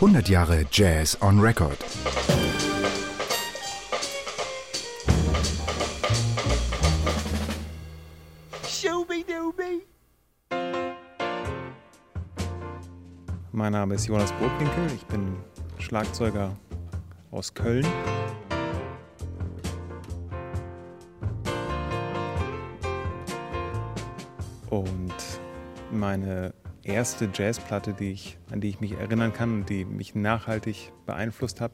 100 Jahre Jazz on Record. Mein Name ist Jonas Burgwinkel, ich bin Schlagzeuger aus Köln. Und meine erste Jazzplatte, die ich, an die ich mich erinnern kann und die mich nachhaltig beeinflusst hat,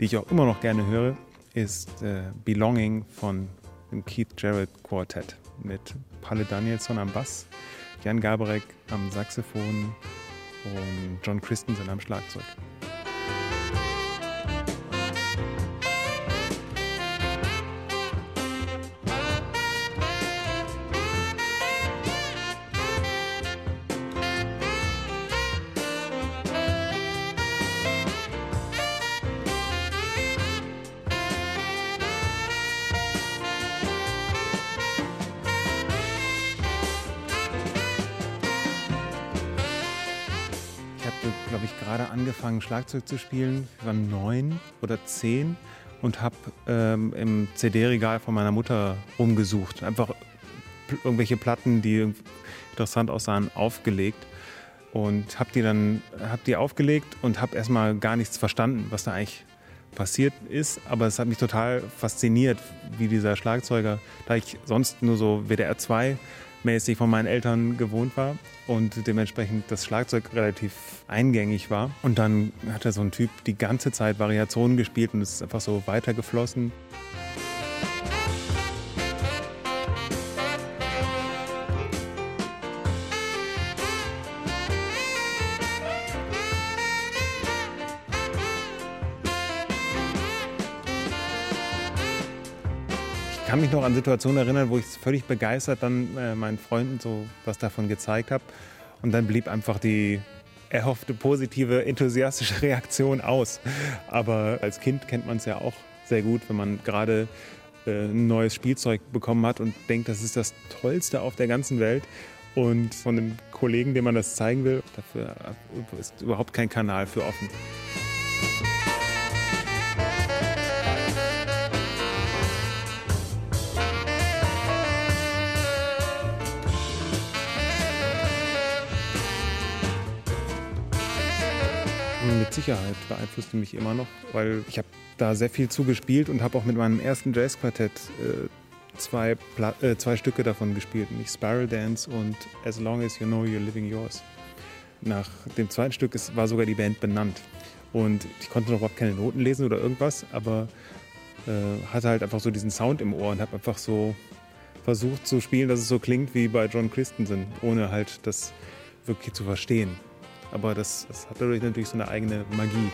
die ich auch immer noch gerne höre, ist äh, Belonging von dem Keith Jarrett Quartet mit Palle Danielson am Bass, Jan Gabarek am Saxophon und John Christensen am Schlagzeug. Glaube ich, gerade angefangen, Schlagzeug zu spielen. Ich war neun oder zehn und habe ähm, im CD-Regal von meiner Mutter rumgesucht. Einfach irgendwelche Platten, die interessant aussahen, aufgelegt. Und habe die dann hab die aufgelegt und habe erstmal gar nichts verstanden, was da eigentlich passiert ist. Aber es hat mich total fasziniert, wie dieser Schlagzeuger, da ich sonst nur so WDR 2 mäßig von meinen Eltern gewohnt war und dementsprechend das Schlagzeug relativ eingängig war. Und dann hat er so ein Typ die ganze Zeit Variationen gespielt und es ist einfach so weitergeflossen. Kann mich noch an Situationen erinnern, wo ich völlig begeistert dann äh, meinen Freunden so was davon gezeigt habe. Und dann blieb einfach die erhoffte positive, enthusiastische Reaktion aus. Aber als Kind kennt man es ja auch sehr gut, wenn man gerade äh, ein neues Spielzeug bekommen hat und denkt, das ist das Tollste auf der ganzen Welt. Und von dem Kollegen, dem man das zeigen will, dafür ist überhaupt kein Kanal für offen. Mit Sicherheit beeinflusste mich immer noch, weil ich habe da sehr viel zugespielt und habe auch mit meinem ersten Jazzquartett äh, zwei, äh, zwei Stücke davon gespielt, nämlich Spiral Dance und As Long As You Know You're Living Yours. Nach dem zweiten Stück ist, war sogar die Band benannt. Und ich konnte noch überhaupt keine Noten lesen oder irgendwas, aber äh, hatte halt einfach so diesen Sound im Ohr und habe einfach so versucht zu spielen, dass es so klingt wie bei John Christensen, ohne halt das wirklich zu verstehen. Aber das, das hat dadurch natürlich so eine eigene Magie.